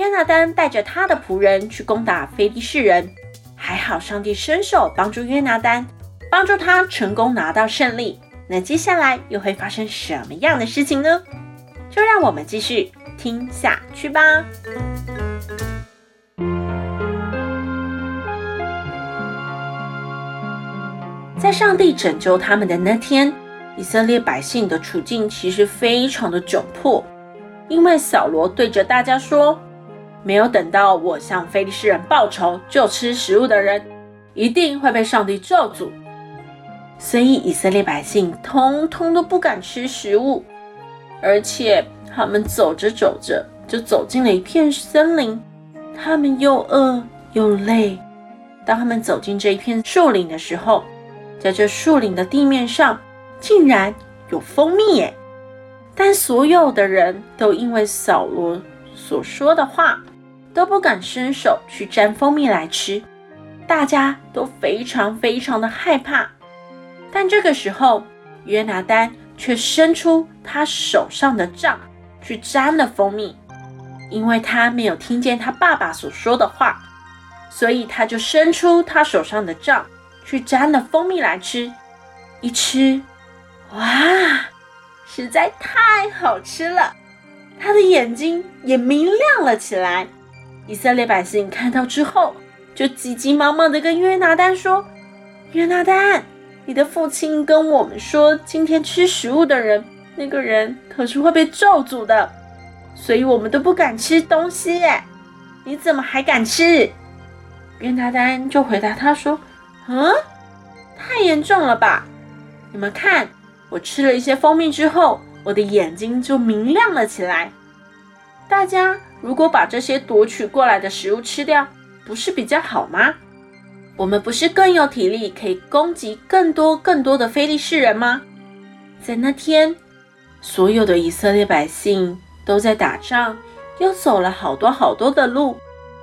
约拿单带着他的仆人去攻打非利士人，还好上帝伸手帮助约拿单，帮助他成功拿到胜利。那接下来又会发生什么样的事情呢？就让我们继续听下去吧。在上帝拯救他们的那天，以色列百姓的处境其实非常的窘迫，因为扫罗对着大家说。没有等到我向非利士人报仇就吃食物的人，一定会被上帝咒诅。所以以色列百姓通通都不敢吃食物，而且他们走着走着就走进了一片森林，他们又饿又累。当他们走进这一片树林的时候，在这树林的地面上竟然有蜂蜜耶！但所有的人都因为扫罗所说的话。都不敢伸手去沾蜂蜜来吃，大家都非常非常的害怕。但这个时候，约拿丹却伸出他手上的杖去沾了蜂蜜，因为他没有听见他爸爸所说的话，所以他就伸出他手上的杖去沾了蜂蜜来吃。一吃，哇，实在太好吃了！他的眼睛也明亮了起来。以色列百姓看到之后，就急急忙忙的跟约拿单说：“约拿单，你的父亲跟我们说，今天吃食物的人，那个人可是会被咒诅的，所以我们都不敢吃东西耶。你怎么还敢吃？”约拿单就回答他说：“嗯，太严重了吧？你们看，我吃了一些蜂蜜之后，我的眼睛就明亮了起来。大家。”如果把这些夺取过来的食物吃掉，不是比较好吗？我们不是更有体力可以攻击更多更多的非利士人吗？在那天，所有的以色列百姓都在打仗，又走了好多好多的路，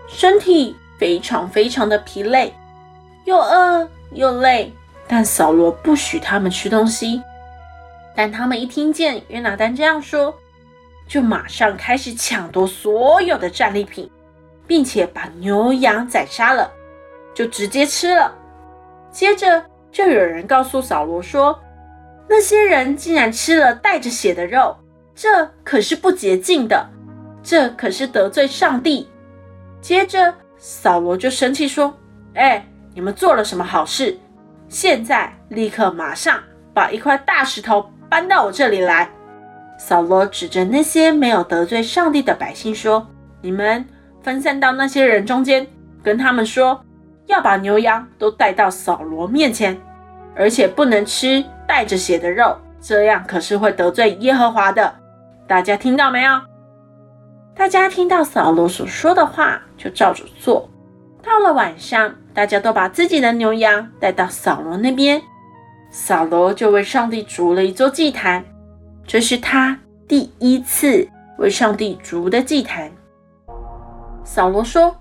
身体非常非常的疲累，又饿又累。但扫罗不许他们吃东西，但他们一听见约拿单这样说。就马上开始抢夺所有的战利品，并且把牛羊宰杀了，就直接吃了。接着就有人告诉扫罗说，那些人竟然吃了带着血的肉，这可是不洁净的，这可是得罪上帝。接着扫罗就生气说：“哎，你们做了什么好事？现在立刻马上把一块大石头搬到我这里来。”扫罗指着那些没有得罪上帝的百姓说：“你们分散到那些人中间，跟他们说，要把牛羊都带到扫罗面前，而且不能吃带着血的肉，这样可是会得罪耶和华的。大家听到没有？”大家听到扫罗所说的话，就照着做。到了晚上，大家都把自己的牛羊带到扫罗那边，扫罗就为上帝筑了一座祭坛。这是他第一次为上帝筑的祭坛。扫罗说：“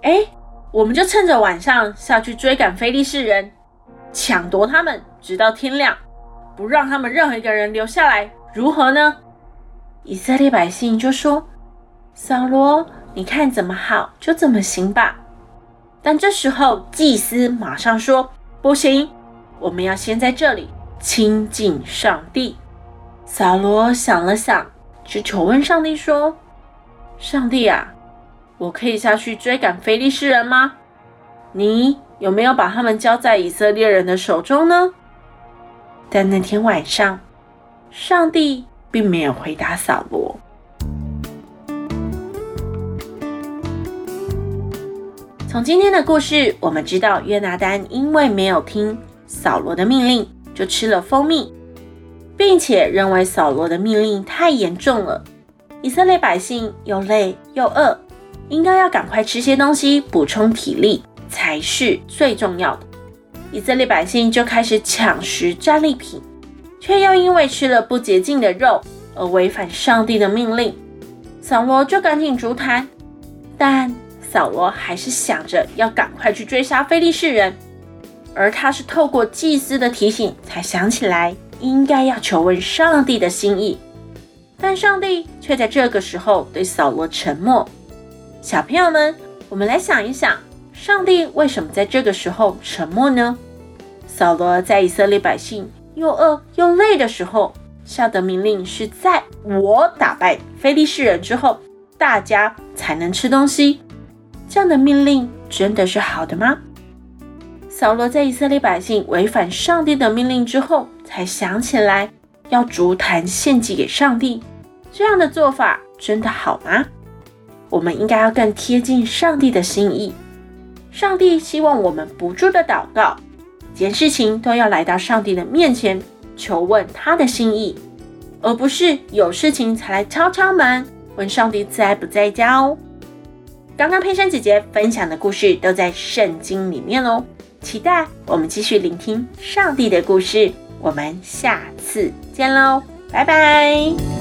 哎，我们就趁着晚上下去追赶非利士人，抢夺他们，直到天亮，不让他们任何一个人留下来，如何呢？”以色列百姓就说：“扫罗，你看怎么好，就怎么行吧。”但这时候祭司马上说：“不行，我们要先在这里亲近上帝。”扫罗想了想，就求问上帝说：“上帝啊，我可以下去追赶非利士人吗？你有没有把他们交在以色列人的手中呢？”但那天晚上，上帝并没有回答扫罗。从今天的故事，我们知道约拿单因为没有听扫罗的命令，就吃了蜂蜜。并且认为扫罗的命令太严重了，以色列百姓又累又饿，应该要赶快吃些东西补充体力才是最重要的。以色列百姓就开始抢食战利品，却又因为吃了不洁净的肉而违反上帝的命令。扫罗就赶紧筑坛，但扫罗还是想着要赶快去追杀非利士人，而他是透过祭司的提醒才想起来应该要求问上帝的心意。但上帝却在这个时候对扫罗沉默。小朋友们，我们来想一想，上帝为什么在这个时候沉默呢？扫罗在以色列百姓又饿又累的时候，下的命令是在我打败非利士人之后，大家才能吃东西。这样的命令真的是好的吗？扫罗在以色列百姓违反上帝的命令之后，才想起来要筑坛献祭给上帝。这样的做法真的好吗？我们应该要更贴近上帝的心意。上帝希望我们不住的祷告，件事情都要来到上帝的面前，求问他的心意，而不是有事情才来敲敲门，问上帝在不在家哦。刚刚佩珊姐姐分享的故事都在圣经里面哦，期待我们继续聆听上帝的故事。我们下次见喽，拜拜。